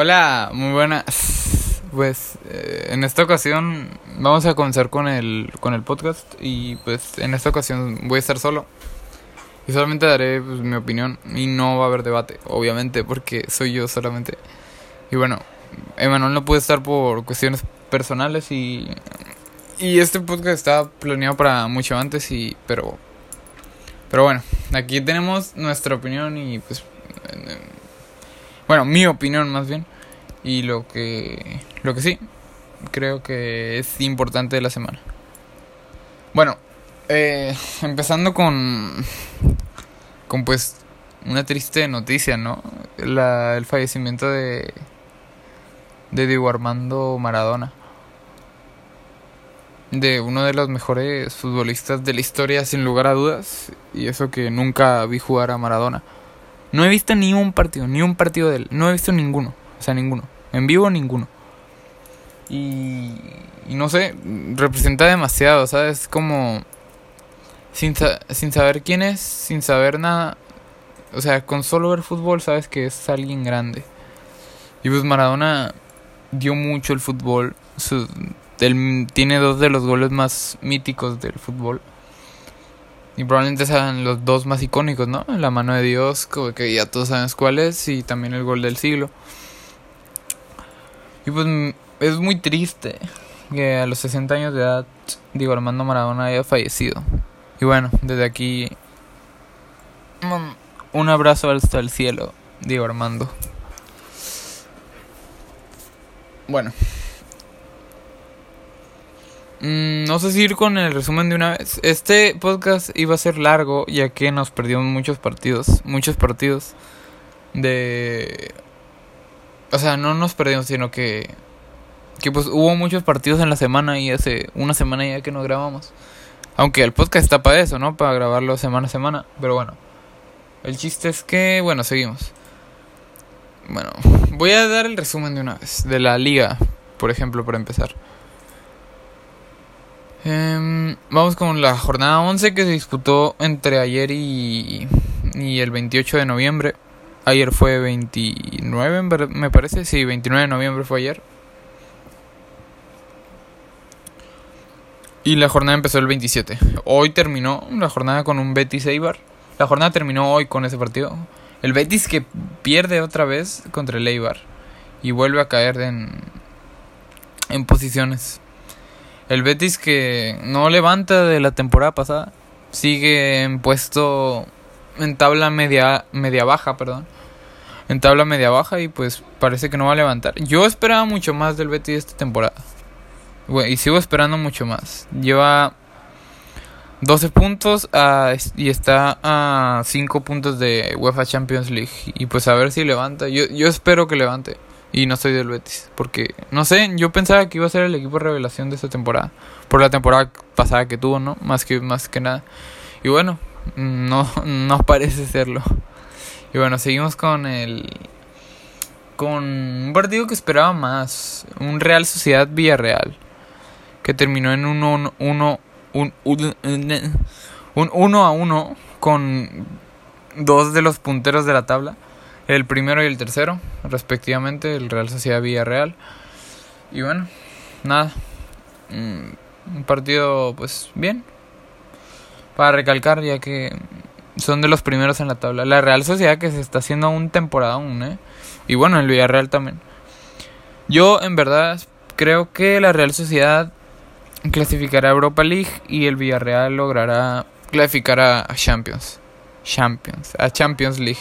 Hola, muy buenas. Pues eh, en esta ocasión vamos a comenzar con el, con el podcast y pues en esta ocasión voy a estar solo. Y solamente daré pues, mi opinión y no va a haber debate, obviamente, porque soy yo solamente. Y bueno, Emanuel no puede estar por cuestiones personales y, y este podcast estaba planeado para mucho antes y pero pero bueno, aquí tenemos nuestra opinión y pues bueno, mi opinión más bien y lo que lo que sí creo que es importante de la semana. Bueno, eh, empezando con con pues una triste noticia, ¿no? La, el fallecimiento de de Diego Armando Maradona. De uno de los mejores futbolistas de la historia, sin lugar a dudas. Y eso que nunca vi jugar a Maradona. No he visto ni un partido, ni un partido de él. No he visto ninguno. O sea, ninguno. En vivo, ninguno. Y, no sé, representa demasiado, ¿sabes? Como sin, sin saber quién es, sin saber nada. O sea, con solo ver fútbol sabes que es alguien grande. Y pues Maradona dio mucho el fútbol. él tiene dos de los goles más míticos del fútbol. Y probablemente sean los dos más icónicos, ¿no? La mano de Dios, que ya todos sabemos cuál es, y también el gol del siglo. Y pues es muy triste que a los 60 años de edad, digo, Armando Maradona haya fallecido. Y bueno, desde aquí, un abrazo hasta el cielo, digo Armando. Bueno. Mm, no sé si ir con el resumen de una vez. Este podcast iba a ser largo ya que nos perdimos muchos partidos. Muchos partidos. De... O sea, no nos perdimos, sino que... Que pues hubo muchos partidos en la semana y hace una semana ya que nos grabamos. Aunque el podcast está para eso, ¿no? Para grabarlo semana a semana. Pero bueno. El chiste es que, bueno, seguimos. Bueno, voy a dar el resumen de una vez. De la liga, por ejemplo, para empezar. Eh, vamos con la jornada 11 que se disputó entre ayer y, y el 28 de noviembre. Ayer fue 29, me parece. Sí, 29 de noviembre fue ayer. Y la jornada empezó el 27. Hoy terminó la jornada con un Betis Eibar. La jornada terminó hoy con ese partido. El Betis que pierde otra vez contra el Eibar. Y vuelve a caer en, en posiciones. El Betis que no levanta de la temporada pasada. Sigue en puesto en tabla media media baja, perdón. En tabla media baja y pues parece que no va a levantar. Yo esperaba mucho más del Betis esta temporada. y sigo esperando mucho más. Lleva 12 puntos y está a 5 puntos de UEFA Champions League. Y pues a ver si levanta. Yo, yo espero que levante. Y no soy del Betis. Porque, no sé, yo pensaba que iba a ser el equipo revelación de esta temporada. Por la temporada pasada que tuvo, ¿no? Más que, más que nada. Y bueno, no, no parece serlo. Y bueno, seguimos con el... Con un partido que esperaba más. Un Real Sociedad Villarreal. Que terminó en un 1 un, un, un 1 a 1 con dos de los punteros de la tabla el primero y el tercero, respectivamente, el Real Sociedad Villarreal. Y bueno, nada. Mm, un partido, pues, bien. Para recalcar, ya que son de los primeros en la tabla. La Real Sociedad que se está haciendo un temporada aún, ¿eh? Y bueno, el Villarreal también. Yo, en verdad, creo que la Real Sociedad clasificará a Europa League y el Villarreal logrará clasificar a Champions. Champions, a Champions League.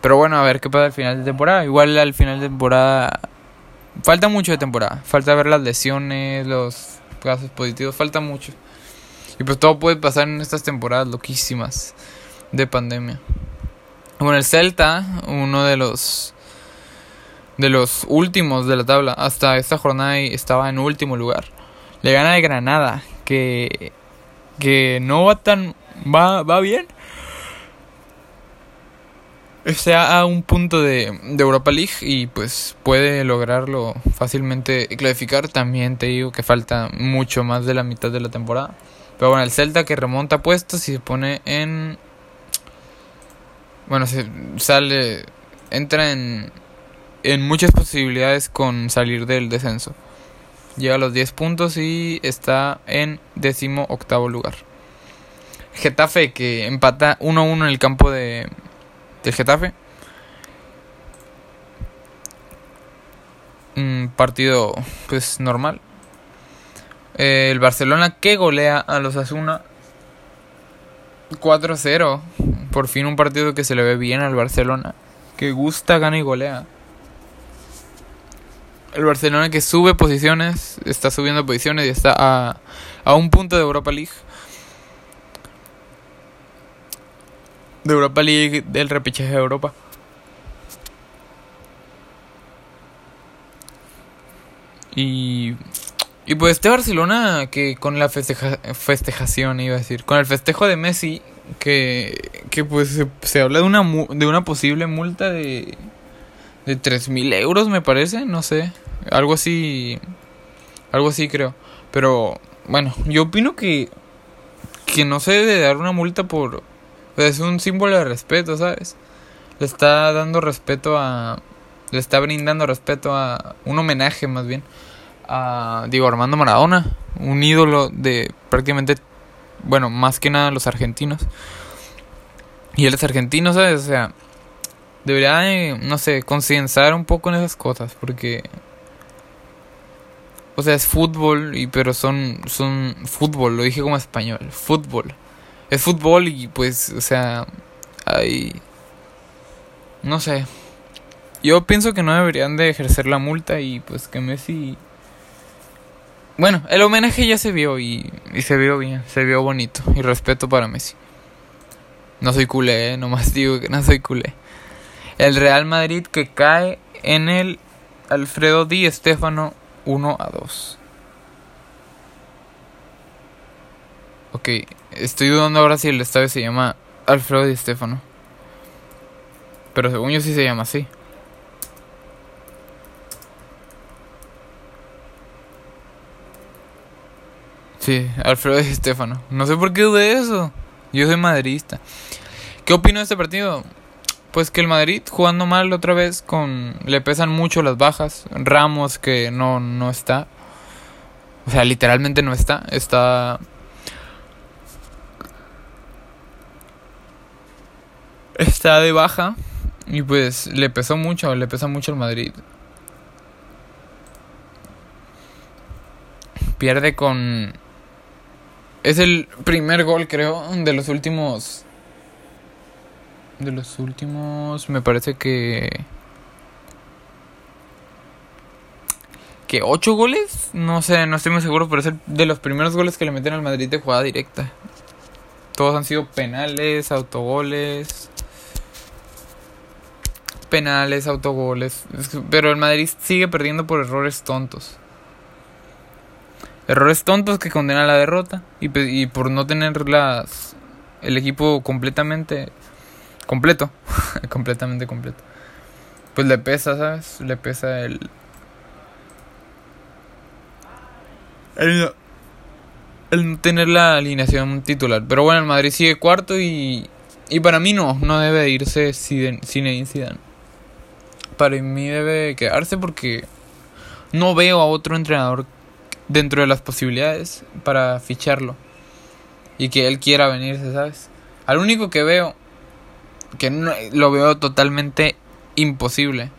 Pero bueno, a ver qué pasa al final de temporada. Igual al final de temporada. Falta mucho de temporada. Falta ver las lesiones, los casos positivos. Falta mucho. Y pues todo puede pasar en estas temporadas loquísimas de pandemia. Bueno, el Celta, uno de los de los últimos de la tabla, hasta esta jornada estaba en último lugar. Le gana de Granada, que que no va tan va va bien, está a un punto de, de, Europa League y pues puede lograrlo fácilmente clasificar. También te digo que falta mucho más de la mitad de la temporada. Pero bueno, el Celta que remonta puestos y se pone en... Bueno, se sale... Entra en... en muchas posibilidades con salir del descenso. Llega a los 10 puntos y está en décimo octavo lugar. Getafe que empata 1-1 en el campo de, del Getafe. Un partido pues normal. Eh, el Barcelona que golea a los Asuna 4-0. Por fin un partido que se le ve bien al Barcelona. Que gusta, gana y golea. El Barcelona que sube posiciones, está subiendo posiciones y está a, a un punto de Europa League. De Europa League, del repechaje de Europa. Y, y pues este Barcelona que con la festeja, festejación, iba a decir, con el festejo de Messi, que, que pues se, habla de una, de una posible multa de, de 3.000 euros, me parece, no sé, algo así, algo así creo. Pero bueno, yo opino que, que no se debe dar una multa por... Es un símbolo de respeto, ¿sabes? Le está dando respeto a... Le está brindando respeto a... Un homenaje más bien. A Diego Armando Maradona. Un ídolo de prácticamente... Bueno, más que nada los argentinos. Y él es argentino, ¿sabes? O sea... Debería, no sé, concienciar un poco en esas cosas. Porque o sea, es fútbol, y, pero son, son fútbol, lo dije como español, fútbol. Es fútbol y pues, o sea, hay... No sé. Yo pienso que no deberían de ejercer la multa y pues que Messi... Bueno, el homenaje ya se vio y, y se vio bien, se vio bonito y respeto para Messi. No soy culé, ¿eh? nomás digo que no soy culé. El Real Madrid que cae en el Alfredo Di Estefano 1 a 2. Ok, estoy dudando ahora si el estadio se llama Alfredo Di Stefano. Pero según yo sí se llama así. Sí, Alfredo Di Stefano. No sé por qué dudé eso. Yo soy madridista. ¿Qué opino de este partido? Pues que el Madrid jugando mal otra vez con le pesan mucho las bajas, Ramos que no no está. O sea, literalmente no está, está está de baja y pues le pesó mucho, le pesa mucho al Madrid. Pierde con es el primer gol creo de los últimos de los últimos, me parece que... que ocho goles, no sé, no estoy muy seguro, pero es el de los primeros goles que le meten al Madrid de jugada directa. Todos han sido penales, autogoles. Penales, autogoles. Pero el Madrid sigue perdiendo por errores tontos. Errores tontos que condenan la derrota. Y, y por no tener las, el equipo completamente completo, completamente completo. Pues le pesa, ¿sabes? Le pesa el... El, el no tener la alineación titular. Pero bueno, el Madrid sigue cuarto y... Y para mí no, no debe irse Zinedine Zidane. Para mí debe quedarse porque no veo a otro entrenador dentro de las posibilidades para ficharlo. Y que él quiera venirse, ¿sabes? Al único que veo que no, lo veo totalmente imposible.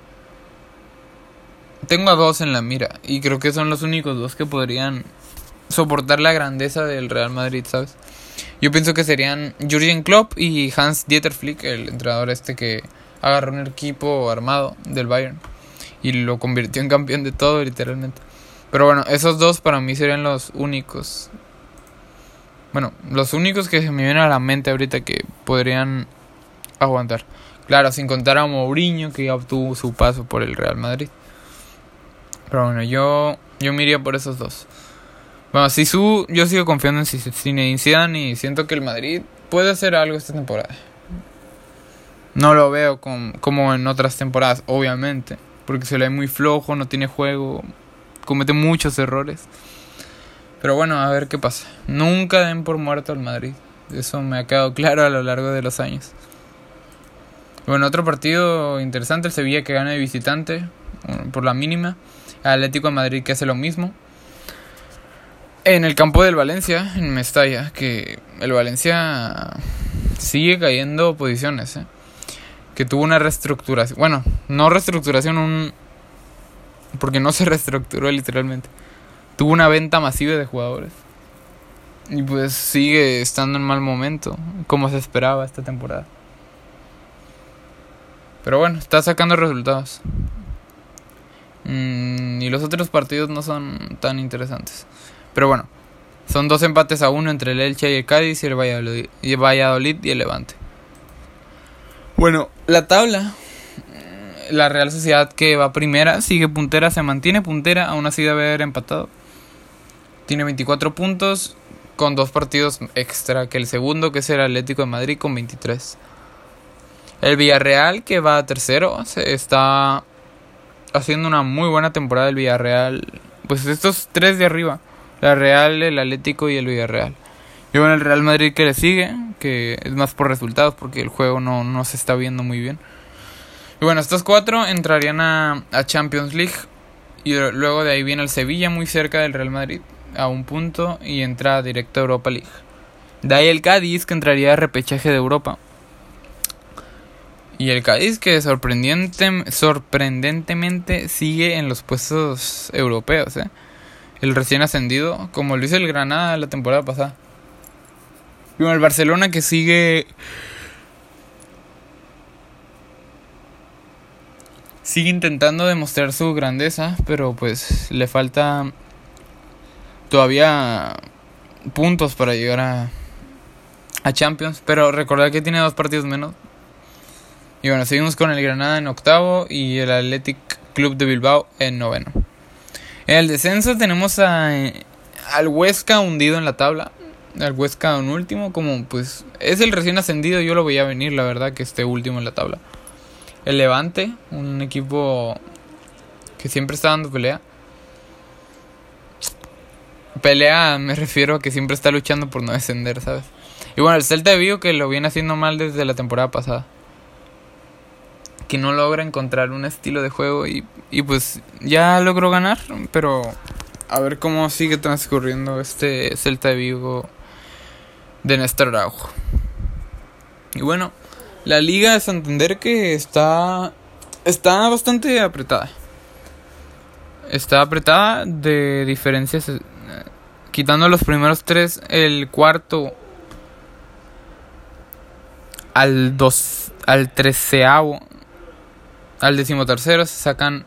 Tengo a dos en la mira y creo que son los únicos dos que podrían soportar la grandeza del Real Madrid, ¿sabes? Yo pienso que serían Jurgen Klopp y Hans Dieter Flick, el entrenador este que agarró un equipo armado del Bayern y lo convirtió en campeón de todo, literalmente. Pero bueno, esos dos para mí serían los únicos. Bueno, los únicos que se me vienen a la mente ahorita que podrían aguantar. Claro, sin contar a Mourinho que ya obtuvo su paso por el Real Madrid. Pero bueno, yo, yo me por esos dos. Bueno, su yo sigo confiando en Zinedine Zidane y siento que el Madrid puede hacer algo esta temporada. No lo veo como en otras temporadas, obviamente. Porque se le ve muy flojo, no tiene juego, comete muchos errores. Pero bueno, a ver qué pasa. Nunca den por muerto al Madrid. Eso me ha quedado claro a lo largo de los años. Bueno, otro partido interesante, el Sevilla que gana de visitante por la mínima. Atlético de Madrid que hace lo mismo. En el campo del Valencia, en Mestalla, que el Valencia sigue cayendo posiciones. ¿eh? Que tuvo una reestructuración. Bueno, no reestructuración, un. Porque no se reestructuró literalmente. Tuvo una venta masiva de jugadores. Y pues sigue estando en mal momento, como se esperaba esta temporada. Pero bueno, está sacando resultados. Mm, y los otros partidos no son tan interesantes. Pero bueno, son dos empates a uno entre el Elche y el Cádiz y el y el, Valladolid y el Levante. Bueno, la tabla. La Real Sociedad que va primera, sigue puntera, se mantiene puntera, aún así debe haber empatado. Tiene 24 puntos con dos partidos extra que el segundo, que es el Atlético de Madrid, con 23. El Villarreal, que va a tercero, se está haciendo una muy buena temporada el Villarreal. Pues estos tres de arriba, la Real, el Atlético y el Villarreal. Y bueno, el Real Madrid que le sigue, que es más por resultados porque el juego no, no se está viendo muy bien. Y bueno, estos cuatro entrarían a, a Champions League. Y luego de ahí viene el Sevilla muy cerca del Real Madrid a un punto y entra directo a Europa League. De ahí el Cádiz que entraría a repechaje de Europa. Y el Cádiz que sorprendente, sorprendentemente sigue en los puestos europeos. ¿eh? El recién ascendido, como lo hizo el Granada la temporada pasada. Y bueno, el Barcelona que sigue... Sigue intentando demostrar su grandeza, pero pues le falta todavía puntos para llegar a, Champions. Pero recordad que tiene dos partidos menos. Y bueno, seguimos con el Granada en octavo y el Athletic Club de Bilbao en noveno. En el descenso tenemos a, al Huesca hundido en la tabla. Al Huesca en último, como pues es el recién ascendido, yo lo veía venir, la verdad, que esté último en la tabla. El Levante, un equipo que siempre está dando pelea. Pelea me refiero a que siempre está luchando por no descender, ¿sabes? Y bueno, el Celta de Vigo que lo viene haciendo mal desde la temporada pasada. Que no logra encontrar un estilo de juego y, y pues ya logró ganar, pero a ver cómo sigue transcurriendo este Celta de Vigo de Néstor Araujo. Y bueno, la Liga de Santander que está está bastante apretada. Está apretada de diferencias quitando los primeros tres, el cuarto al dos, al treceavo, al decimotercero se sacan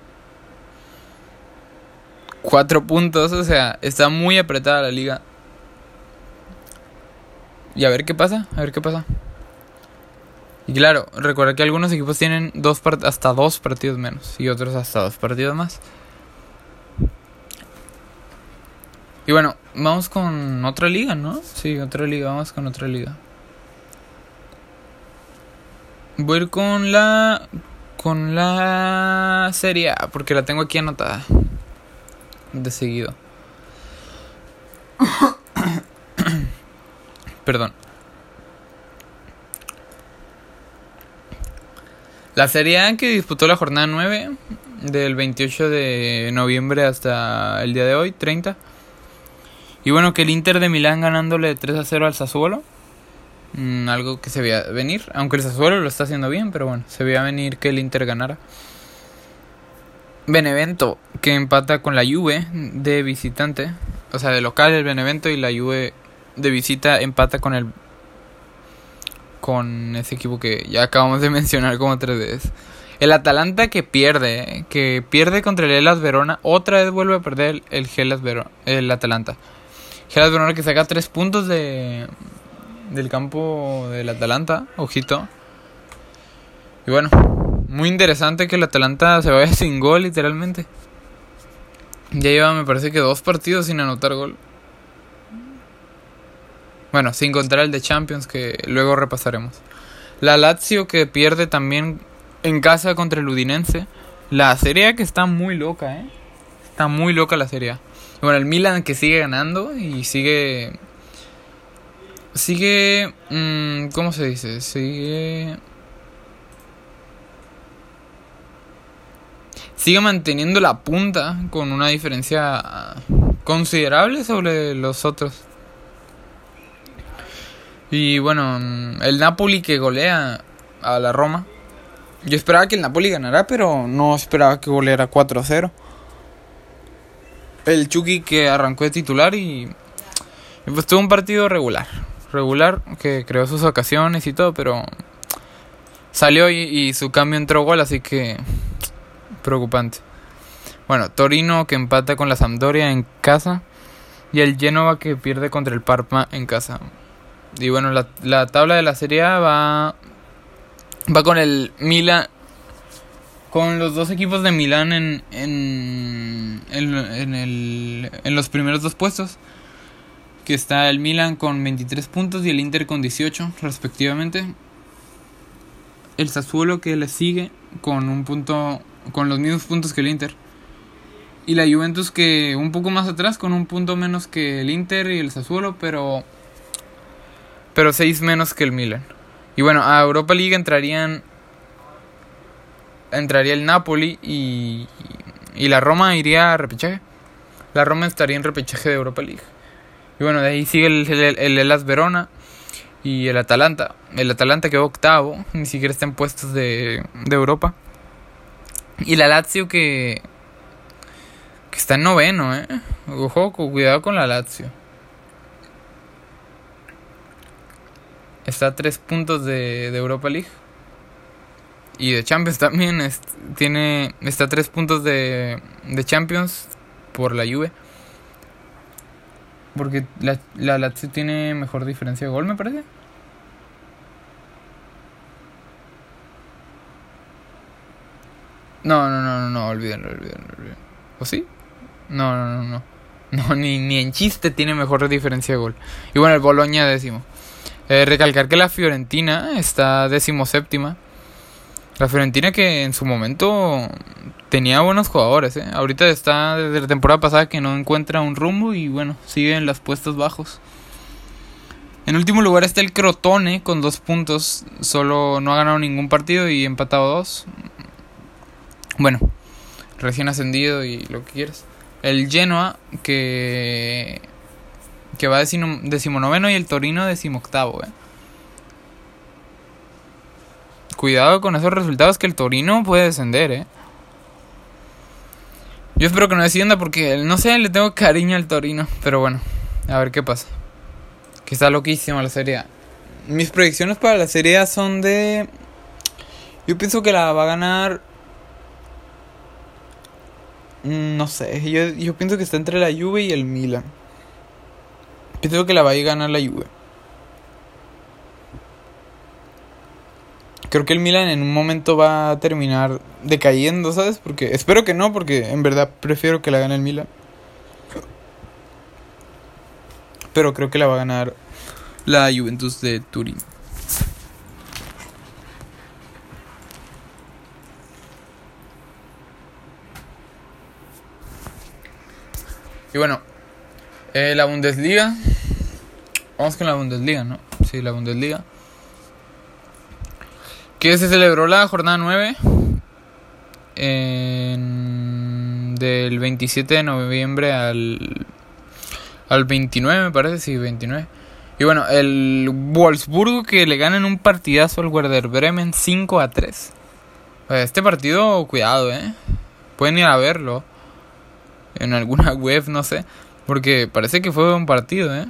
cuatro puntos, o sea, está muy apretada la liga. Y a ver qué pasa, a ver qué pasa. Y claro, recuerda que algunos equipos tienen dos hasta dos partidos menos y otros hasta dos partidos más. Y bueno, vamos con otra liga, ¿no? Sí, otra liga, vamos con otra liga. Voy a ir con la. Con la Serie porque la tengo aquí anotada. De seguido. Perdón. La Serie A que disputó la jornada 9, del 28 de noviembre hasta el día de hoy, 30. Y bueno, que el Inter de Milán ganándole 3 a 0 al Sassuolo. Mm, algo que se veía venir. Aunque el Sassuolo lo está haciendo bien, pero bueno, se veía venir que el Inter ganara. Benevento, que empata con la Juve de visitante. O sea, de local el Benevento y la Juve de visita empata con el... Con ese equipo que ya acabamos de mencionar como tres veces. El Atalanta que pierde, que pierde contra el Elas Verona. Otra vez vuelve a perder el, el Verona, el Atalanta. Gerard Bernal que saca tres puntos de del campo del Atalanta, ojito. Y bueno, muy interesante que el Atalanta se vaya sin gol literalmente. Ya lleva me parece que dos partidos sin anotar gol. Bueno, sin contar el de Champions que luego repasaremos. La Lazio que pierde también en casa contra el Udinense. La Serie que está muy loca, ¿eh? Está muy loca la Serie bueno, el Milan que sigue ganando y sigue. Sigue. Mmm, ¿Cómo se dice? Sigue. sigue manteniendo la punta con una diferencia considerable sobre los otros. Y bueno, el Napoli que golea a la Roma. Yo esperaba que el Napoli ganara, pero no esperaba que goleara 4-0. El Chucky que arrancó de titular y, pues tuvo un partido regular. Regular, que creó sus ocasiones y todo, pero salió y, y su cambio entró gol, así que preocupante. Bueno, Torino que empata con la Sampdoria en casa y el Genova que pierde contra el Parma en casa. Y bueno, la, la tabla de la Serie A va va con el Milan con los dos equipos de Milán en en, en, el, en los primeros dos puestos. Que está el Milan con 23 puntos y el Inter con 18 respectivamente. El Sassuolo que le sigue con un punto con los mismos puntos que el Inter. Y la Juventus que un poco más atrás con un punto menos que el Inter y el Sassuolo pero pero 6 menos que el Milan y bueno, a Europa League entrarían. Entraría el Napoli y, y la Roma iría a repechaje. La Roma estaría en repechaje de Europa League. Y bueno, de ahí sigue el, el, Elas Verona y el Atalanta. El Atalanta quedó octavo, ni siquiera está en puestos de, de Europa. Y la Lazio que, que está en noveno, eh. Ojo, cuidado con la Lazio. Está a tres puntos de, de Europa League. Y de Champions también tiene, está a tres puntos de, de Champions por la Juve. Porque la, la Lazio tiene mejor diferencia de gol, me parece. No, no, no, no, no, olvídenlo, olvídenlo. ¿O sí? No, no, no, no. No, ni, ni en chiste tiene mejor diferencia de gol. Y bueno, el Boloña décimo. Eh, recalcar que la Fiorentina está séptima La Fiorentina que en su momento tenía buenos jugadores. ¿eh? Ahorita está desde la temporada pasada que no encuentra un rumbo y bueno, sigue en los puestos bajos. En último lugar está el Crotone con dos puntos. Solo no ha ganado ningún partido y empatado dos. Bueno, recién ascendido y lo que quieras. El Genoa que que va decimonoveno y el Torino decimoctavo. Eh. Cuidado con esos resultados que el Torino puede descender. Eh. Yo espero que no descienda porque, no sé, le tengo cariño al Torino. Pero bueno, a ver qué pasa. Que está loquísima la serie. Mis predicciones para la serie son de... Yo pienso que la va a ganar... Mm, no sé, yo, yo pienso que está entre la Juve y el Milan. Pienso que la va a ganar la Juve. Creo que el Milan en un momento va a terminar decayendo, ¿sabes? Porque espero que no, porque en verdad prefiero que la gane el Milan. Pero creo que la va a ganar la Juventus de Turín. Y bueno, eh, la Bundesliga. Vamos con la Bundesliga, ¿no? Sí, la Bundesliga. Que se celebró la jornada 9. del 27 de noviembre al, al 29, me parece, sí, 29. Y bueno, el Wolfsburgo que le ganan un partidazo al Werder Bremen 5 a 3. Este partido, cuidado, eh. Pueden ir a verlo. En alguna web, no sé. Porque parece que fue un partido, ¿eh?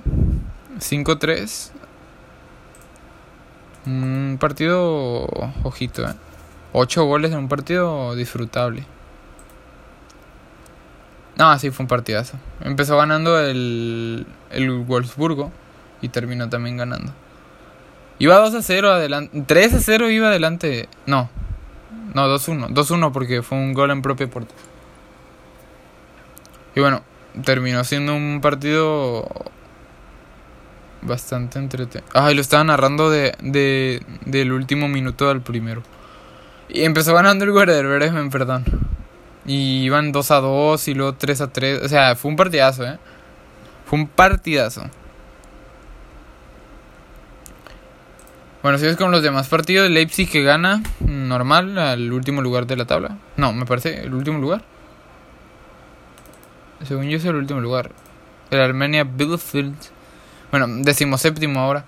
5-3. Un partido ojito, ¿eh? 8 goles en un partido disfrutable. No, sí, fue un partidazo. Empezó ganando el, el Wolfsburgo y terminó también ganando. Iba 2 a 0 adelante. 3 a 0 iba adelante. No. No, 2-1. 2-1 porque fue un gol en propia puerta. Y bueno, terminó siendo un partido bastante entretenido. Ay, lo estaba narrando de, de, del último minuto al primero. Y empezó ganando el Werder perdón. Y iban 2 a 2 y luego 3 a 3. O sea, fue un partidazo, ¿eh? Fue un partidazo. Bueno, si ves con los demás partidos, Leipzig que gana normal al último lugar de la tabla. No, me parece el último lugar. Según yo es el último lugar. El Armenia Bielefeld. Bueno, decimoséptimo ahora.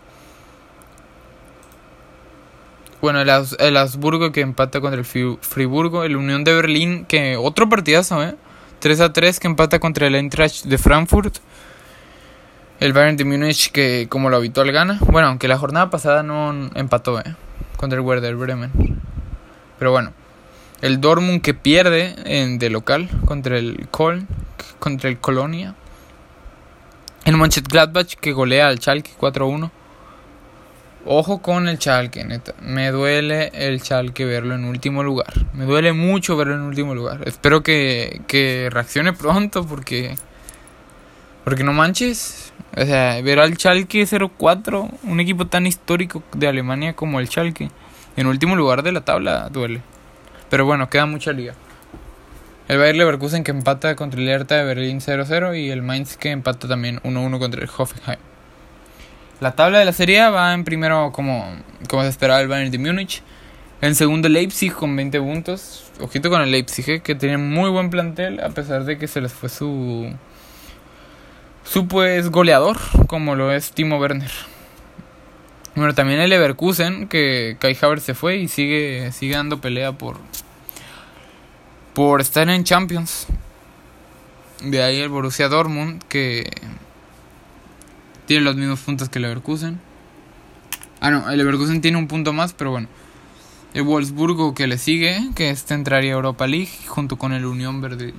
Bueno, el, el Augsburgo que empata contra el Friburgo. El Unión de Berlín que otro partidazo, ¿eh? 3 a 3 que empata contra el Eintracht de Frankfurt. El Bayern de Múnich que como lo habitual gana. Bueno, aunque la jornada pasada no empató ¿eh? contra el Werder Bremen. Pero bueno. El Dortmund que pierde en, de local contra el Köln, contra el Colonia. El Mönchengladbach que golea al Schalke 4-1. Ojo con el Schalke, neta. Me duele el Schalke verlo en último lugar. Me duele mucho verlo en último lugar. Espero que, que reaccione pronto porque... Porque no manches. O sea, ver al Schalke 04, un equipo tan histórico de Alemania como el Schalke, en último lugar de la tabla, duele. Pero bueno, queda mucha liga. El Bayer Leverkusen que empata contra el Hertha de Berlín 0-0 y el Mainz que empata también 1-1 contra el Hoffenheim. La tabla de la serie va en primero como, como se esperaba el Bayern de Múnich. En segundo Leipzig con 20 puntos. Ojito con el Leipzig, eh, que tiene muy buen plantel a pesar de que se les fue su su pues goleador, como lo es Timo Werner. Bueno, también el Leverkusen, que Kai Havertz se fue y sigue, sigue dando pelea por, por estar en Champions. De ahí el Borussia Dortmund, que tiene los mismos puntos que el Leverkusen. Ah, no, el Leverkusen tiene un punto más, pero bueno. El Wolfsburgo que le sigue, que este entraría a Europa League junto con el Unión Verde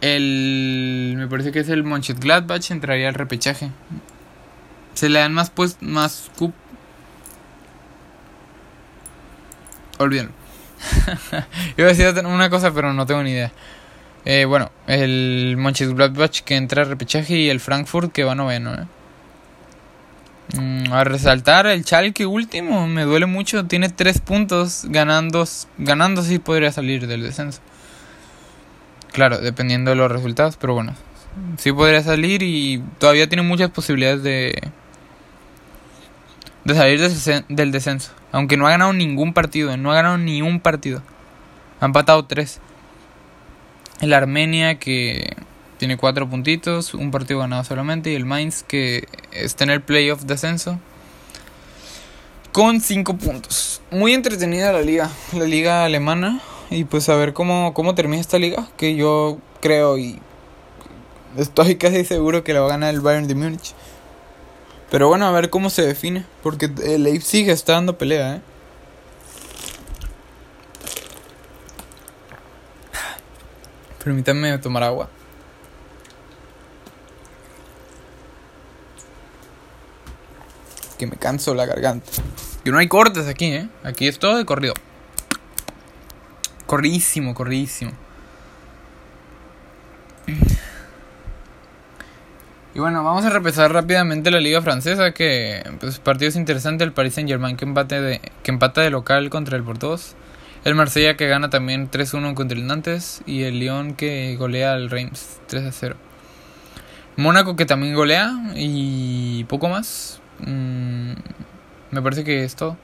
el. Me parece que es el Mönchengladbach entraría al repechaje. Se le dan más pues más cup. Olvídenlo. Iba a decir una cosa, pero no tengo ni idea. Eh, bueno, el Mönchengladbach que entra al repechaje y el Frankfurt que va noveno. ¿eh? Mm, a resaltar el Schalke último, me duele mucho. Tiene tres puntos, ganando, ganando sí podría salir del descenso. Claro, dependiendo de los resultados, pero bueno, sí podría salir y todavía tiene muchas posibilidades de, de salir del descenso. Aunque no ha ganado ningún partido, no ha ganado ni un partido. Ha empatado tres. El Armenia que tiene cuatro puntitos, un partido ganado solamente. Y el Mainz que está en el playoff descenso con cinco puntos. Muy entretenida la liga, la liga alemana y pues a ver cómo, cómo termina esta liga, que yo creo y estoy casi seguro que la va a ganar el Bayern de Múnich. Pero bueno, a ver cómo se define, porque el Leipzig está dando pelea, ¿eh? Permítanme tomar agua. Que me canso la garganta. Que no hay cortes aquí, ¿eh? Aquí es todo de corrido. Corridísimo, corridísimo. Bueno, vamos a repasar rápidamente la liga francesa, que pues partidos interesantes, el Paris Saint Germain que, empate de, que empata de local contra el Porto el Marsella que gana también 3-1 contra el Nantes y el Lyon que golea al Reims 3-0. Mónaco que también golea y poco más. Mm, me parece que es todo.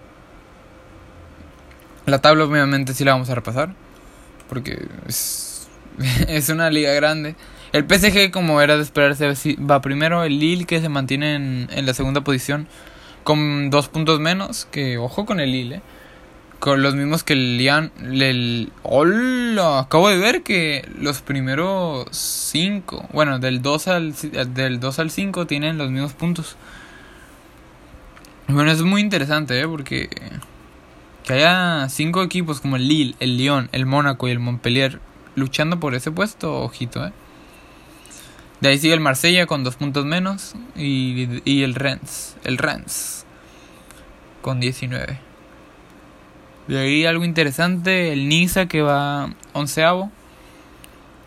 La tabla obviamente sí la vamos a repasar. Porque es, es una liga grande. El PSG, como era de esperarse, va primero. El Lille, que se mantiene en, la segunda posición, con dos puntos menos. Que ojo con el Lille, eh. Con los mismos que el Lyon. El, ¡Hola! Acabo de ver que los primeros cinco, bueno, del 2 al, del 2 al 5 tienen los mismos puntos. Bueno, es muy interesante, ¿eh? Porque que haya cinco equipos como el Lille, el Lyon, el Mónaco y el Montpellier luchando por ese puesto, ojito, ¿eh? De ahí sigue el Marsella con dos puntos menos y, y el Rennes, el Rennes con 19. De ahí algo interesante, el Niza que va onceavo.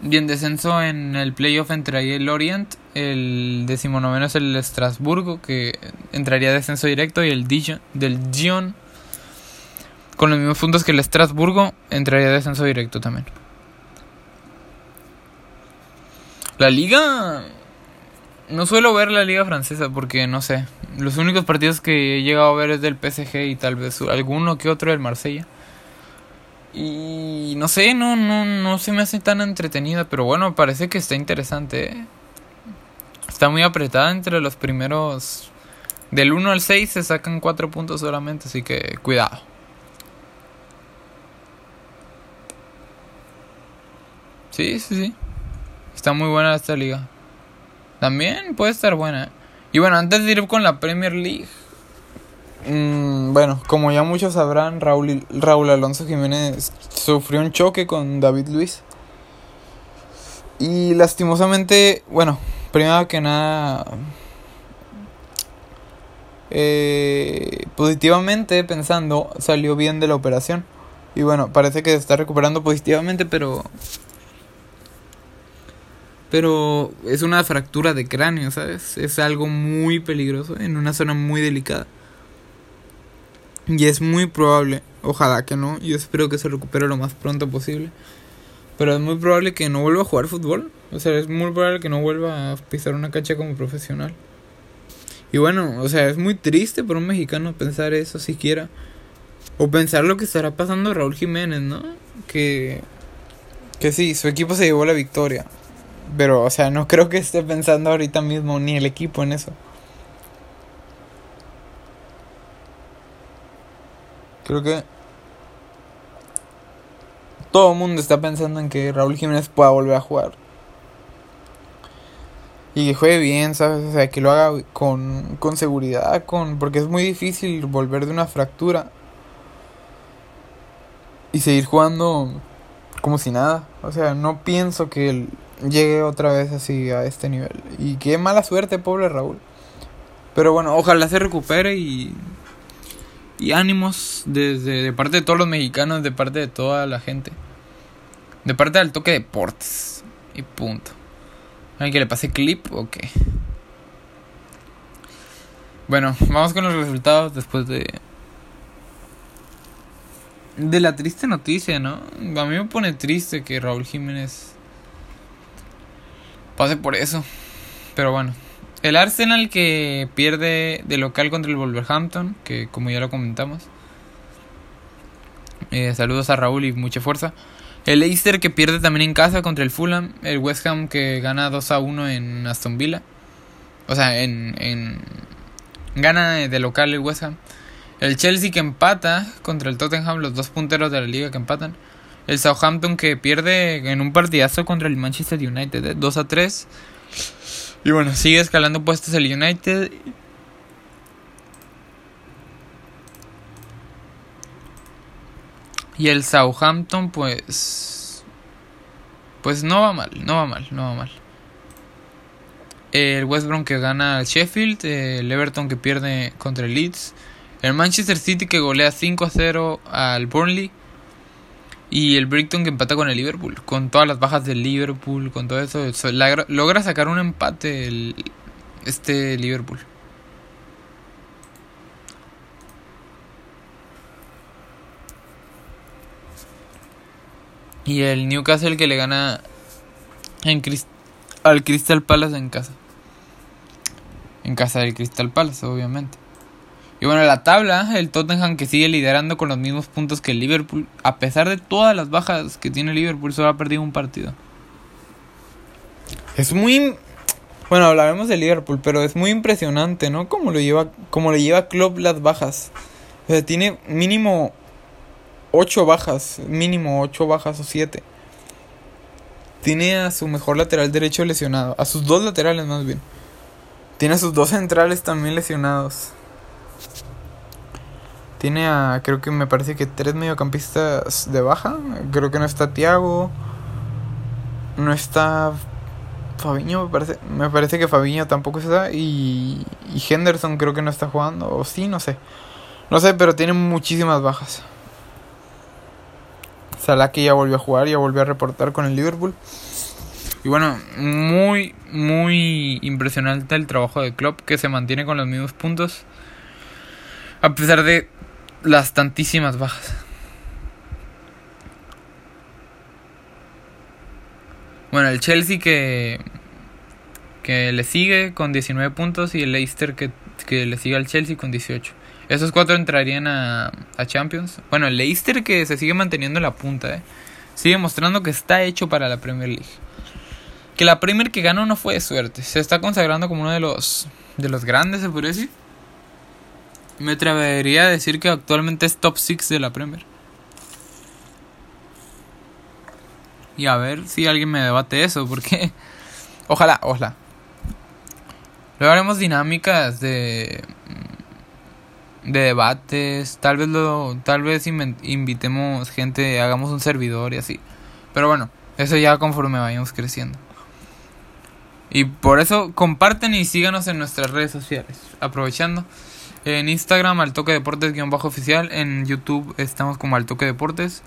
Y en descenso en el playoff entre ahí el Orient, el decimonoveno es el Estrasburgo que entraría descenso directo y el Dijon, del Dijon con los mismos puntos que el Estrasburgo, entraría descenso directo también. La liga no suelo ver la liga francesa porque no sé. Los únicos partidos que he llegado a ver es del PSG y tal vez alguno que otro del Marsella. Y no sé, no, no, no se me hace tan entretenida, pero bueno, parece que está interesante. ¿eh? Está muy apretada entre los primeros. Del 1 al 6 se sacan 4 puntos solamente, así que cuidado. Sí, sí, sí. Está muy buena esta liga. También puede estar buena. Y bueno, antes de ir con la Premier League. Mmm, bueno, como ya muchos sabrán, Raúl, Raúl Alonso Jiménez sufrió un choque con David Luis. Y lastimosamente, bueno, primero que nada, eh, positivamente pensando, salió bien de la operación. Y bueno, parece que se está recuperando positivamente, pero pero es una fractura de cráneo, ¿sabes? Es algo muy peligroso en una zona muy delicada. Y es muy probable, ojalá que no, yo espero que se recupere lo más pronto posible. Pero es muy probable que no vuelva a jugar fútbol. O sea, es muy probable que no vuelva a pisar una cancha como profesional. Y bueno, o sea, es muy triste para un mexicano pensar eso siquiera. O pensar lo que estará pasando a Raúl Jiménez, ¿no? Que, que sí, su equipo se llevó la victoria. Pero, o sea, no creo que esté pensando ahorita mismo ni el equipo en eso. Creo que todo el mundo está pensando en que Raúl Jiménez pueda volver a jugar. Y que juegue bien, ¿sabes? O sea, que lo haga con, con seguridad, con porque es muy difícil volver de una fractura y seguir jugando como si nada. O sea, no pienso que el, llegue otra vez así a este nivel. Y qué mala suerte, pobre Raúl. Pero bueno, ojalá se recupere y. Y ánimos desde de parte de todos los mexicanos, de parte de toda la gente. De parte del toque deportes. Y punto. ¿Hay que le pase clip o qué? Bueno, vamos con los resultados después de. De la triste noticia, ¿no? A mí me pone triste que Raúl Jiménez pase por eso. Pero bueno. El Arsenal que pierde de local contra el Wolverhampton, que como ya lo comentamos. Eh, saludos a Raúl y mucha fuerza. El Leicester que pierde también en casa contra el Fulham. El West Ham que gana 2 a 1 en Aston Villa. O sea, en, en gana de local el West Ham. El Chelsea que empata contra el Tottenham, los dos punteros de la liga que empatan. El Southampton que pierde en un partidazo contra el Manchester United, 2 ¿eh? a 3. Y bueno, sigue escalando puestos el United. Y el Southampton, pues. Pues no va mal, no va mal, no va mal. El West Brom que gana al Sheffield. El Everton que pierde contra el Leeds. El Manchester City que golea 5 a 0 al Burnley. Y el Brighton que empata con el Liverpool, con todas las bajas del Liverpool, con todo eso, logra sacar un empate el, este Liverpool. Y el Newcastle que le gana en al Crystal Palace en casa. En casa del Crystal Palace, obviamente. Y bueno, la tabla, el Tottenham que sigue liderando con los mismos puntos que el Liverpool, a pesar de todas las bajas que tiene Liverpool, solo ha perdido un partido. Es muy bueno, hablaremos de Liverpool, pero es muy impresionante, ¿no? Cómo lo lleva cómo le lleva Klopp las bajas. O sea, tiene mínimo 8 bajas, mínimo 8 bajas o 7. Tiene a su mejor lateral derecho lesionado, a sus dos laterales más bien. Tiene a sus dos centrales también lesionados. Tiene a, creo que me parece que tres mediocampistas de baja. Creo que no está Tiago. No está Fabiño, me parece, me parece que Fabiño tampoco está. Y, y Henderson creo que no está jugando. O sí, no sé. No sé, pero tiene muchísimas bajas. Salah que ya volvió a jugar, ya volvió a reportar con el Liverpool. Y bueno, muy, muy impresionante el trabajo de Klopp que se mantiene con los mismos puntos. A pesar de las tantísimas bajas. Bueno, el Chelsea que que le sigue con 19 puntos y el Leicester que, que le sigue al Chelsea con 18. Esos cuatro entrarían a, a Champions. Bueno, el Leicester que se sigue manteniendo en la punta, ¿eh? sigue mostrando que está hecho para la Premier League. Que la Premier que ganó no fue de suerte. Se está consagrando como uno de los, de los grandes, se podría decir. Me atrevería a decir que actualmente es top 6 de la Premier. Y a ver si alguien me debate eso, porque ojalá, ojalá. Luego haremos dinámicas de de debates, tal vez lo tal vez invitemos gente, hagamos un servidor y así. Pero bueno, eso ya conforme vayamos creciendo. Y por eso comparten y síganos en nuestras redes sociales. Aprovechando. En Instagram al toque deportes guion bajo oficial. En YouTube estamos como al toque deportes.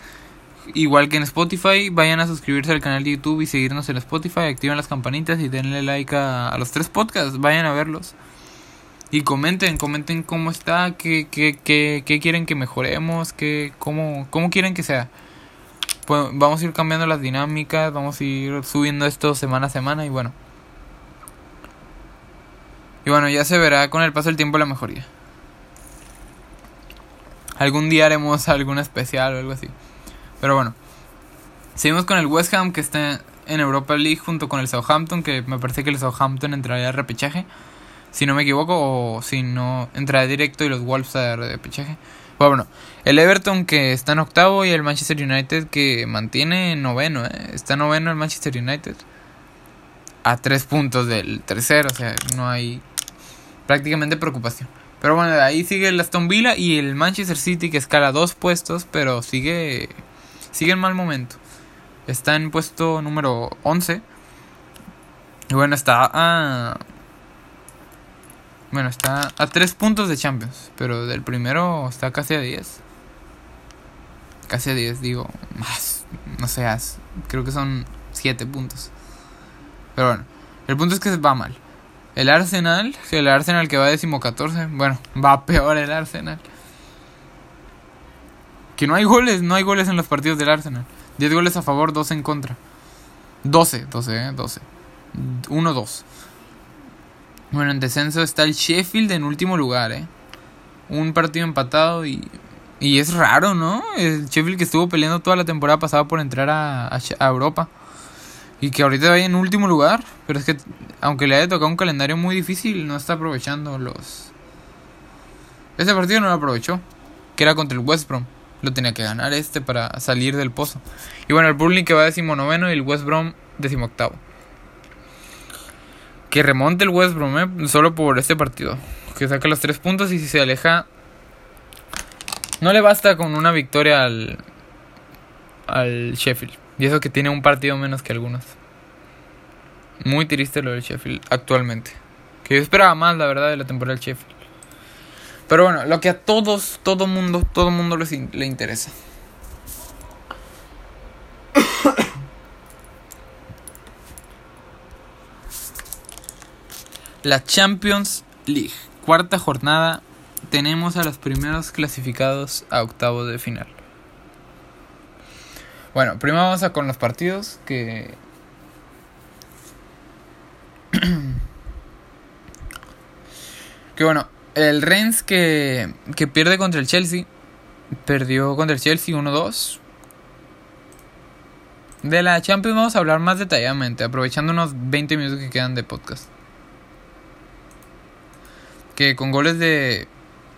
Igual que en Spotify, vayan a suscribirse al canal de YouTube y seguirnos en Spotify, activen las campanitas y denle like a los tres podcasts, vayan a verlos. Y comenten, comenten cómo está, qué, qué, qué, qué quieren que mejoremos, qué, cómo, cómo quieren que sea. Pues vamos a ir cambiando las dinámicas, vamos a ir subiendo esto semana a semana y bueno. Y bueno, ya se verá con el paso del tiempo la mejoría. Algún día haremos algún especial o algo así. Pero bueno. Seguimos con el West Ham que está en Europa League junto con el Southampton, que me parece que el Southampton entraría a repechaje si no me equivoco, o si no entra directo y los Wolves a repechaje. Bueno, el Everton que está en octavo y el Manchester United que mantiene noveno, ¿eh? está noveno el Manchester United. A tres puntos del tercero, o sea, no hay prácticamente preocupación. Pero bueno, de ahí sigue el Aston Villa y el Manchester City que escala dos puestos, pero sigue, sigue en mal momento. Está en puesto número 11. Y bueno, está a bueno, está a 3 puntos de Champions, pero del primero está casi a 10. Casi a 10, digo, más, no seas, creo que son 7 puntos. Pero bueno, el punto es que va mal. El Arsenal, el Arsenal que va décimo 14, bueno, va peor el Arsenal. Que no hay goles, no hay goles en los partidos del Arsenal. 10 goles a favor, 12 en contra. 12, 12, eh, 12. 1-2. Bueno, en descenso está el Sheffield en último lugar, ¿eh? Un partido empatado y, y es raro, ¿no? El Sheffield que estuvo peleando toda la temporada pasada por entrar a, a, Europa. Y que ahorita vaya en último lugar. Pero es que, aunque le haya tocado un calendario muy difícil, no está aprovechando los... Ese partido no lo aprovechó. Que era contra el West Brom. Lo tenía que ganar este para salir del pozo. Y bueno, el Burnley que va noveno y el West Brom octavo que remonte el West Brom, ¿eh? solo por este partido. Que saque los tres puntos y si se aleja. No le basta con una victoria al, al Sheffield. Y eso que tiene un partido menos que algunos. Muy triste lo del Sheffield actualmente. Que yo esperaba más, la verdad, de la temporada del Sheffield. Pero bueno, lo que a todos, todo mundo, todo mundo les, le interesa. La Champions League. Cuarta jornada. Tenemos a los primeros clasificados a octavos de final. Bueno, primero vamos a con los partidos que... que bueno, el Rennes que, que pierde contra el Chelsea. Perdió contra el Chelsea 1-2. De la Champions vamos a hablar más detalladamente, aprovechando unos 20 minutos que quedan de podcast que con goles de,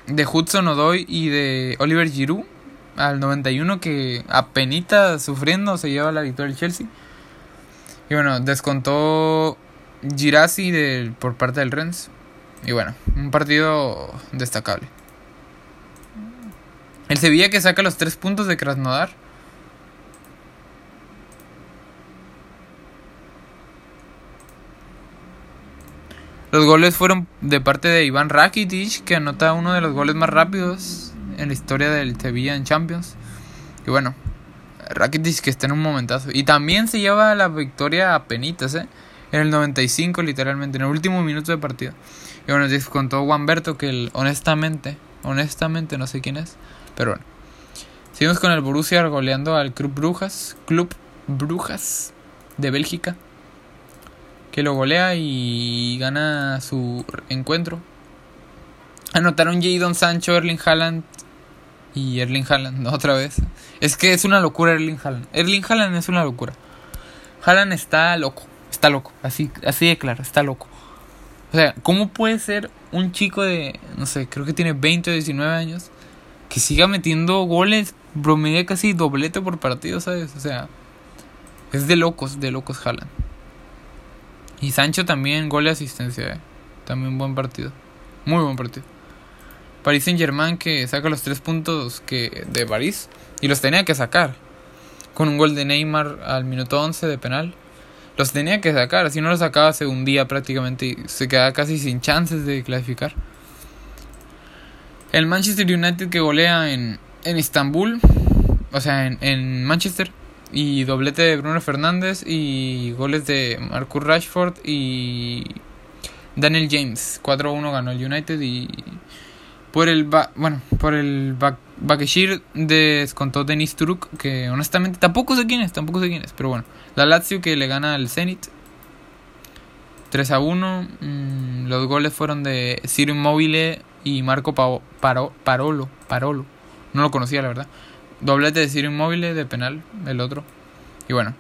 de Hudson Odoy y de Oliver Giroud al 91 que apenita sufriendo se lleva la victoria del Chelsea. Y bueno, descontó Girassi por parte del Rennes. Y bueno, un partido destacable. El Sevilla que saca los tres puntos de Krasnodar Los goles fueron de parte de Iván Rakitic, que anota uno de los goles más rápidos en la historia del Sevilla en Champions. Y bueno, Rakitic que está en un momentazo. Y también se lleva la victoria a penitas, ¿eh? En el 95, literalmente, en el último minuto de partido. Y bueno, descontó Juanberto, que honestamente, honestamente no sé quién es. Pero bueno. Seguimos con el Borussia goleando al Club Brujas. Club Brujas de Bélgica que lo golea y gana su encuentro. Anotaron Jadon Sancho, Erling Haaland y Erling Haaland otra vez. Es que es una locura Erling Haaland. Erling Haaland es una locura. Haaland está loco, está loco, así, así de claro, está loco. O sea, ¿cómo puede ser un chico de, no sé, creo que tiene 20 o 19 años, que siga metiendo goles, promedia casi doblete por partido, ¿sabes? O sea, es de locos, de locos Haaland. Y Sancho también, gol y asistencia, ¿eh? También buen partido. Muy buen partido. Paris Saint Germain que saca los tres puntos que de París y los tenía que sacar. Con un gol de Neymar al minuto 11 de penal. Los tenía que sacar, si no los sacaba se hundía prácticamente y se quedaba casi sin chances de clasificar. El Manchester United que golea en, en Estambul, o sea, en, en Manchester, y doblete de Bruno Fernández y goles de Marcus Rashford y Daniel James. 4-1 ganó el United y por el bueno, por el Bakeshir descontó Denis Turuk, que honestamente tampoco sé quién es, tampoco sé quién es, pero bueno, la Lazio que le gana al Zenit 3 a 1. Mm, los goles fueron de Ciro Immobile y Marco Parolo, Parolo. No lo conocía, la verdad. Doblete de Ciro Immobile de penal, el otro. Y bueno,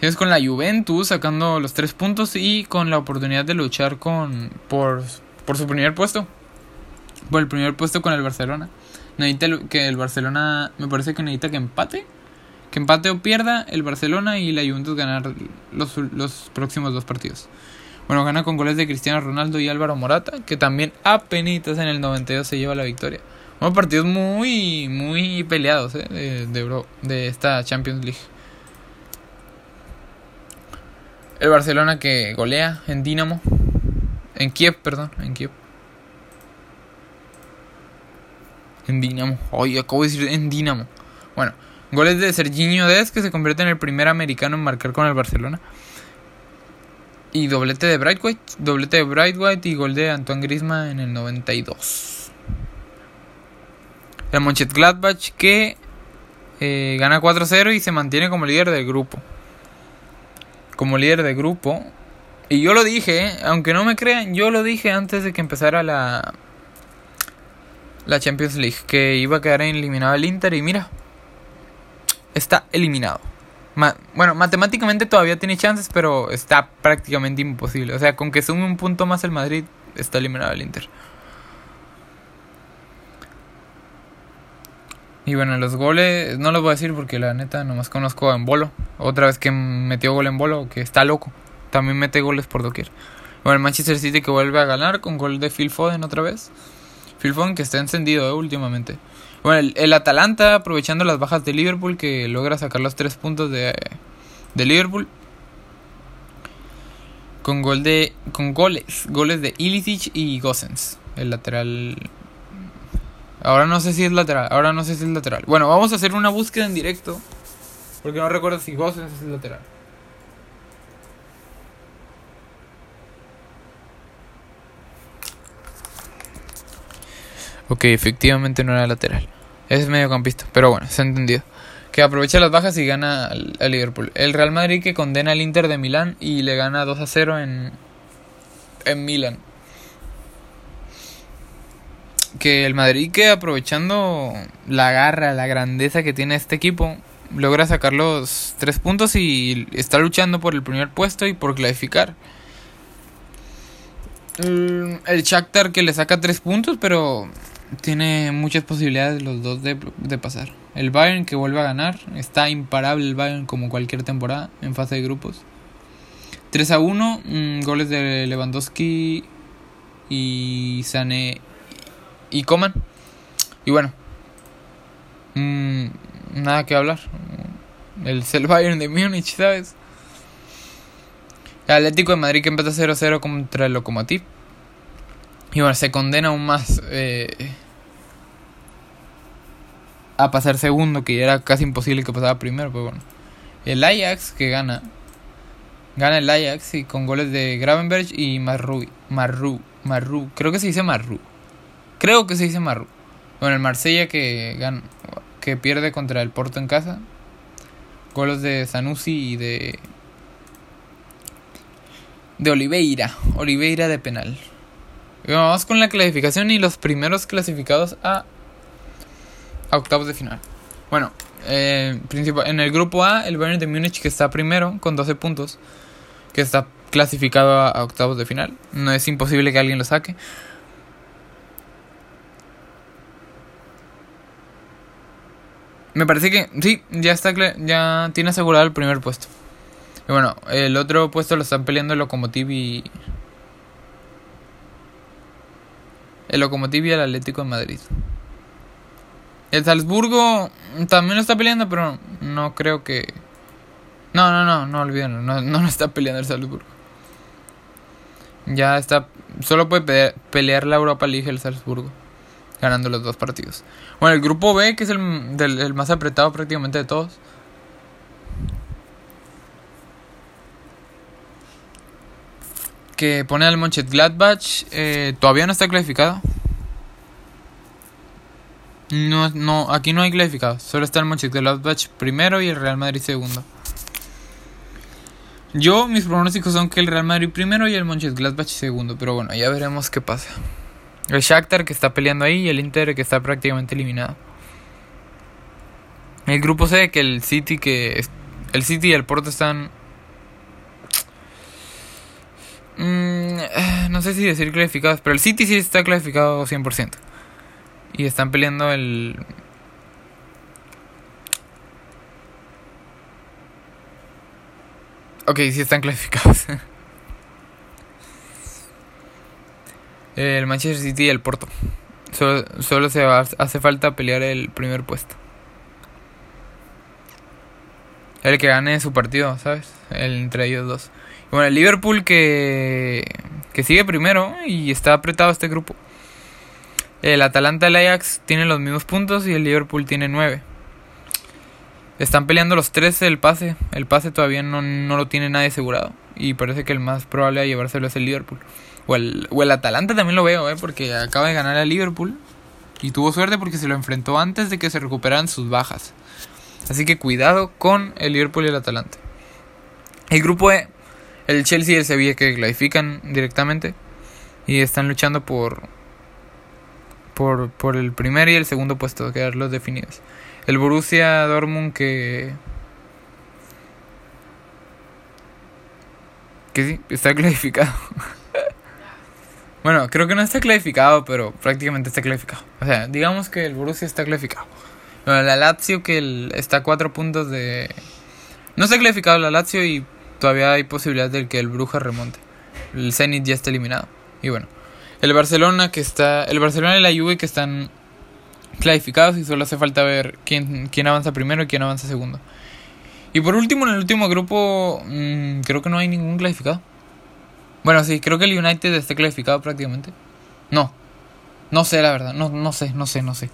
es con la Juventus sacando los tres puntos y con la oportunidad de luchar con por, por su primer puesto por el primer puesto con el Barcelona. Necesita que el Barcelona, me parece que necesita que empate. Que empate o pierda el Barcelona y la Juventus ganar los, los próximos dos partidos. Bueno, gana con goles de Cristiano Ronaldo y Álvaro Morata, que también penitas en el 92 se lleva la victoria. Bueno, partidos muy, muy peleados ¿eh? de, de, de esta Champions League. El Barcelona que golea en Dinamo. En Kiev, perdón, en Kiev. En Dinamo. Oye, acabo de decir en Dinamo. Bueno, goles de Serginho Dez, que se convierte en el primer americano en marcar con el Barcelona. Y doblete de White doblete de White y gol de Antoine Grisma en el 92. El Gladbach que eh, gana 4-0 y se mantiene como líder del grupo. Como líder del grupo. Y yo lo dije, eh, aunque no me crean, yo lo dije antes de que empezara la, la Champions League, que iba a quedar eliminado el Inter y mira, está eliminado. bueno, matemáticamente todavía tiene chances, pero está prácticamente imposible. O sea, con que sume un punto más el Madrid, está eliminado el Inter. Y bueno, los goles no los voy a decir porque la neta nomás conozco en Bolo. Otra vez que metió gol en Bolo, que está loco. También mete goles por doquier. Bueno, el Manchester City que vuelve a ganar con gol de Phil Foden otra vez. Phil que está encendido eh, últimamente. Bueno, el, Atalanta aprovechando las bajas de Liverpool que logra sacar los tres puntos de, Liverpool. Con gol de con goles, goles de Ilicic y Gossens, el lateral. Ahora no sé si es lateral, ahora no sé si es lateral. Bueno, vamos a hacer una búsqueda en directo porque no recuerdo si Gossens es lateral. Ok, efectivamente no era lateral. Es mediocampista, pero bueno, se ha entendido. Que aprovecha las bajas y gana al, Liverpool. El Real Madrid que condena al Inter de Milán y le gana 2 a 0 en, en Milán. Que el Madrid que aprovechando la garra, la grandeza que tiene este equipo, logra sacar los 3 puntos y está luchando por el primer puesto y por clasificar. Mm, el Shakhtar que le saca 3 puntos, pero tiene muchas posibilidades los dos de, pasar. El Bayern que vuelve a ganar, está imparable el Bayern como cualquier temporada en fase de grupos. 3 a 1, mm, goles de Lewandowski y Sané y Coman. Y bueno, mm, nada que hablar. El, el Bayern de Múnich, ¿sabes? El Atlético de Madrid que empezó 0-0 contra el Lokomotiv. Y bueno, se condena aún más eh, a pasar segundo, que era casi imposible que pasara primero, pero bueno. El Ajax que gana. Gana el Ajax y con goles de Gravenberg y Marru. Marru. Marru. Creo que se dice Marru. Creo que se dice Marru. Bueno, el Marsella que, gana, que pierde contra el Porto en casa. Goles de Sanusi y de de Oliveira. Oliveira de penal. Vamos con la clasificación y los primeros clasificados a, octavos de final. Bueno, eh, en el grupo A, el Bayern de Múnich que está primero con 12 puntos, que está clasificado a, octavos de final. No es imposible que alguien lo saque. Me parece que sí, ya está ya tiene asegurado el primer puesto. Y bueno, el otro puesto lo están peleando el Lokomotiv y el Lokomotiv y el Atlético de Madrid. El Salzburgo también lo está peleando, pero no creo que. No, no, no, no olvídenlo. No, no lo está peleando el Salzburgo. Ya está. Solo puede pelear la Europa League el Salzburgo. Ganando los dos partidos. Bueno, el grupo B, que es el, el más apretado prácticamente de todos. Que pone al Mönchengladbach. Eh, todavía no está clasificado. No, no, aquí no hay clasificados. Solo está el Mönchengladbach primero y el Real Madrid segundo. Yo, mis pronósticos son que el Real Madrid primero y el Mönchengladbach segundo. Pero bueno, ya veremos qué pasa. El Shakhtar que está peleando ahí y el Inter que está prácticamente eliminado. El grupo C que el City que el City y el Porto están mm, eh, no sé si decir clasificados, pero el City sí está clasificado 100%. Y están peleando el... Ok, sí están clasificados. el Manchester City y el Porto. Solo, solo se hace falta pelear el primer puesto. El que gane su partido, ¿sabes? El, entre ellos dos. Bueno, el Liverpool que, que sigue primero y está apretado este grupo. El Atalanta y el Ajax tienen los mismos puntos y el Liverpool tiene 9. Están peleando los tres el pase. El pase todavía no, lo tiene nadie asegurado. Y parece que el más probable a llevárselo es el Liverpool. O el, o el Atalanta también lo veo, ¿eh? porque acaba de ganar al Liverpool. Y tuvo suerte porque se lo enfrentó antes de que se recuperaran sus bajas. Así que cuidado con el Liverpool y el Atalanta. El grupo E, el Chelsea y el Sevilla que clasifican directamente. Y están luchando por, por, por el primer y el segundo puesto, quedar los definidos. El Borussia Dortmund que que sí, está clasificado. bueno, creo que no está clasificado, pero prácticamente está clasificado. O sea, digamos que el Borussia está clasificado. la Lazio que está a cuatro puntos de... No está clasificado la Lazio y todavía hay posibilidad de que el Bruja remonte. El Zenit ya está eliminado. Y bueno, el Barcelona que está. El Barcelona y la Juve que están clasificados y solo hace falta ver quién, quién avanza primero y quién avanza segundo. Y por último, en el último grupo, mm, creo que no hay ningún clasificado. Bueno, sí, creo que el United está clasificado prácticamente. No, no sé la verdad, no, no sé, no sé, no sé.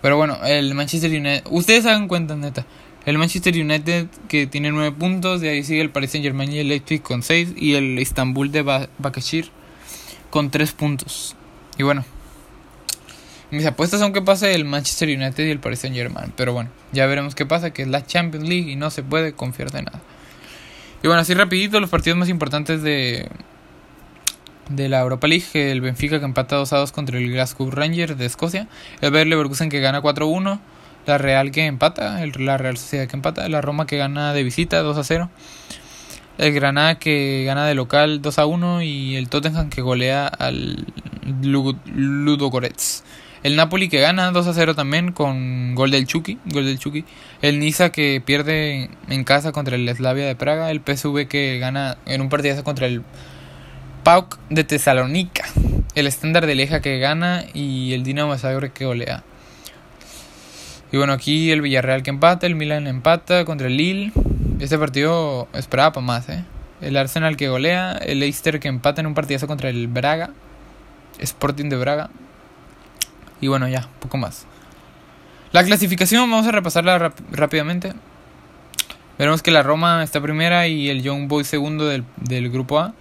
Pero bueno, el Manchester United, ustedes hagan cuenta, neta. El Manchester United que tiene 9 puntos, de ahí sigue el Paris Saint Germain y el Leipzig con 6 y el Istanbul de Bakashir con 3 puntos. Y bueno, mis apuestas son que pase el Manchester United y el Paris Saint Germain. Pero bueno, ya veremos qué pasa, que es la Champions League y no se puede confiar de nada. Y bueno, así rapidito, los partidos más importantes de, de la Europa League. El Benfica que empata 2 a 2 contra el Glasgow Rangers de Escocia. El Bayer Leverkusen que gana 4 a 1. La Real que empata. El, la Real Sociedad que empata. La Roma que gana de visita 2 a 0 el Granada que gana de local 2 a 1 y el Tottenham que golea al Ludogorets. El Napoli que gana 2 a 0 también con gol del Chucky, gol del Chucky. El Niza que pierde en casa contra el Slavia de Praga, el PSV que gana en un partidazo contra el PAOK de Tesalónica. El estándar de Leja que gana y el Dinamo Zagreb que golea. Y bueno, aquí el Villarreal que empata, el Milan empata contra el Lille. Este partido esperaba para más, ¿eh? El Arsenal que golea, el Leicester que empata en un partidazo contra el Braga, Sporting de Braga. Y bueno, ya, poco más. La clasificación, vamos a repasarla rápidamente. Veremos que la Roma está primera y el Young Boy segundo del, del, grupo A.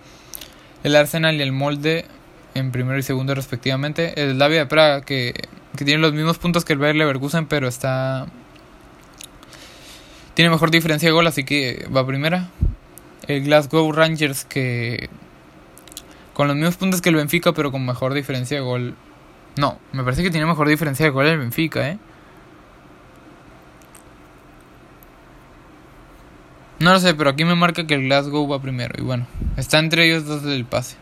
El Arsenal y el Molde en primero y segundo respectivamente. El Slavia de Praga que, que tiene los mismos puntos que el Bayer Leverkusen pero está tiene mejor diferencia de gol, así que va primera. El Glasgow Rangers que Con los mismos puntos que el Benfica, pero con mejor diferencia de gol. No, me parece que tiene mejor diferencia de gol el Benfica, ¿eh? No lo sé, pero aquí me marca que el Glasgow va primero. Y bueno, está entre ellos dos del pase.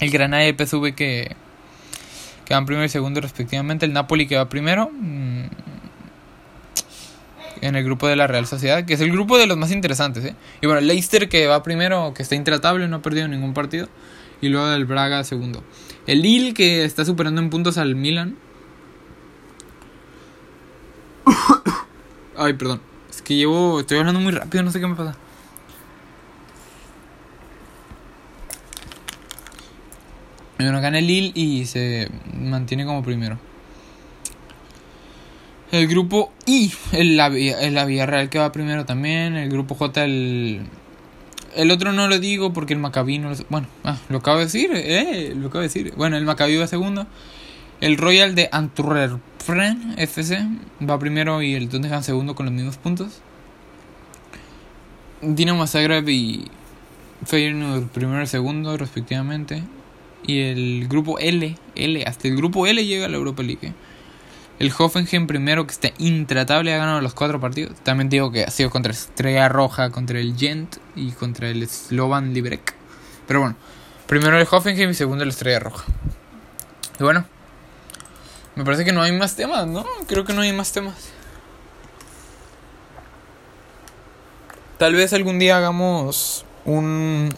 El Granada y el PSV que, que van primero y segundo respectivamente. El Napoli que va primero. Mm, en el grupo de la Real Sociedad, que es el grupo de los más interesantes. ¿eh? Y bueno, Leicester que va primero, que está intratable, no ha perdido ningún partido. Y luego el Braga segundo. El Lille que está superando en puntos al Milan. Ay, perdón. Es que llevo. Estoy hablando muy rápido, no sé qué me pasa. Bueno, gana el Lille y se mantiene como primero. El grupo I, el, la, la que va primero también. El grupo J, el. El otro no lo digo porque el Maccabi no lo. Bueno, ah, lo acabo de decir, eh, lo acabo de decir. Bueno, el Maccabi va segundo. El Royal de Antwerpen FC va primero y el Tottenham segundo con los mismos puntos. Dinamo Zagreb y Feyenoord primero y segundo respectivamente. Y el grupo L, L, hasta el grupo L llega a la Europa League. El Hoffenheim primero que está intratable ha ganado los cuatro partidos. También digo que ha sido contra Estrella Roja, contra el Gent y contra el Slovan Liberec. Pero bueno, primero el Hoffenheim y segundo el Estrella Roja. Y bueno, me parece que no hay más temas, ¿no? Creo que no hay más temas. Tal vez algún día hagamos un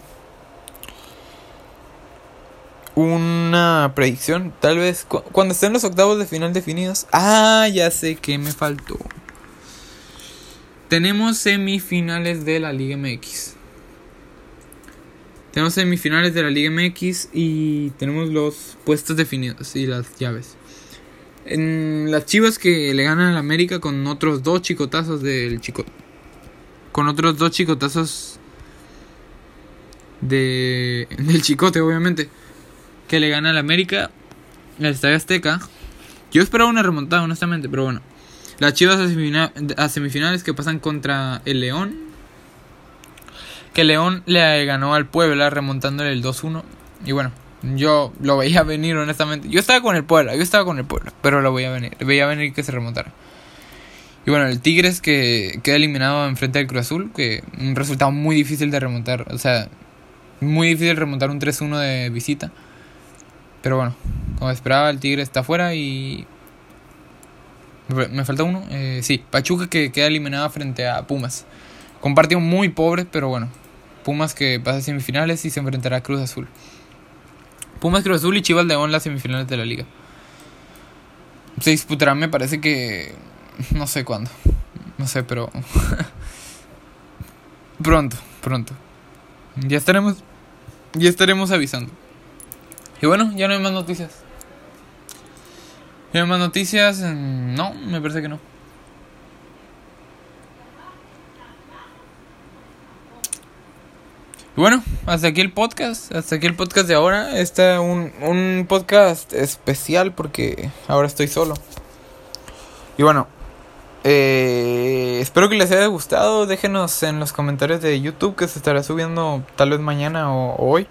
una predicción. Tal vez cuando estén los octavos de final definidos. Ah, ya sé que me faltó. Tenemos semifinales de la Liga MX. Tenemos semifinales de la Liga MX y tenemos los puestos definidos y las llaves. En las chivas que le ganan al América con otros dos chicotazos del chico. Con otros dos chicotazos de, del chicote, obviamente que le gana al América, el Estadio Azteca. Yo esperaba una remontada, honestamente, pero bueno. Las Chivas a, semifinales que pasan contra el León. Que León le ganó al Puebla remontándole el 2-1. Y bueno, yo lo veía venir, honestamente. Yo estaba con el Puebla, yo estaba con el Puebla, pero lo veía venir. Veía venir que se remontara. Y bueno, el Tigres que queda eliminado en frente del Cruz Azul, que un resultado muy difícil de remontar. O sea, muy difícil remontar un 3-1 de visita. Pero bueno, como esperaba, el Tigre está fuera y. Me falta uno. Eh, sí, Pachuca que queda eliminada frente a Pumas. Con muy pobre, pero bueno. Pumas que pasa a semifinales y se enfrentará a Cruz Azul. Pumas, Cruz Azul y Chivas León las semifinales de la liga. Se disputarán, me parece que. No sé cuándo. No sé, pero. pronto, pronto. Ya estaremos. Ya estaremos avisando. Y bueno, ya no hay más noticias. ¿Ya no hay más noticias? No, me parece que no. Y bueno, hasta aquí el podcast. Hasta aquí el podcast de ahora. Este un, un podcast especial porque ahora estoy solo. Y bueno, eh, espero que les haya gustado. Déjenos en los comentarios de YouTube que se estará subiendo tal vez mañana o hoy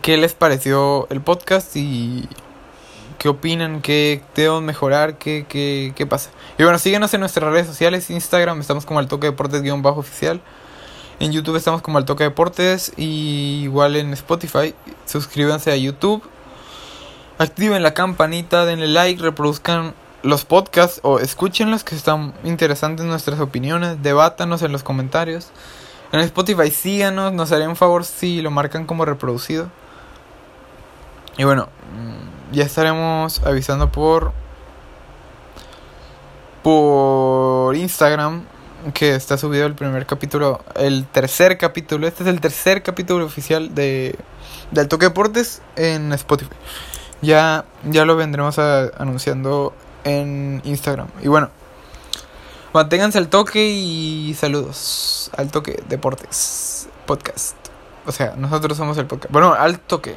qué les pareció el podcast y qué opinan, qué debemos mejorar, qué, qué, qué pasa. Y bueno, síguenos en nuestras redes sociales, Instagram estamos como al toque deportes guion bajo oficial. En YouTube estamos como al toque deportes y igual en Spotify. Suscríbanse a YouTube. Activen la campanita, denle like, reproduzcan los podcasts o escúchenlos que están interesantes nuestras opiniones, debátanos en los comentarios. En Spotify síganos, nos haría un favor si lo marcan como reproducido. Y bueno, mm, ya estaremos avisando por por Instagram que está subido el primer capítulo, el tercer capítulo, este es el tercer capítulo oficial de del Toque Deportes en Spotify. Ya ya lo vendremos anunciando en Instagram. Y bueno, manténganse al toque y saludos al Toque Deportes podcast. O sea, nosotros somos el podcast. Bueno, al toque.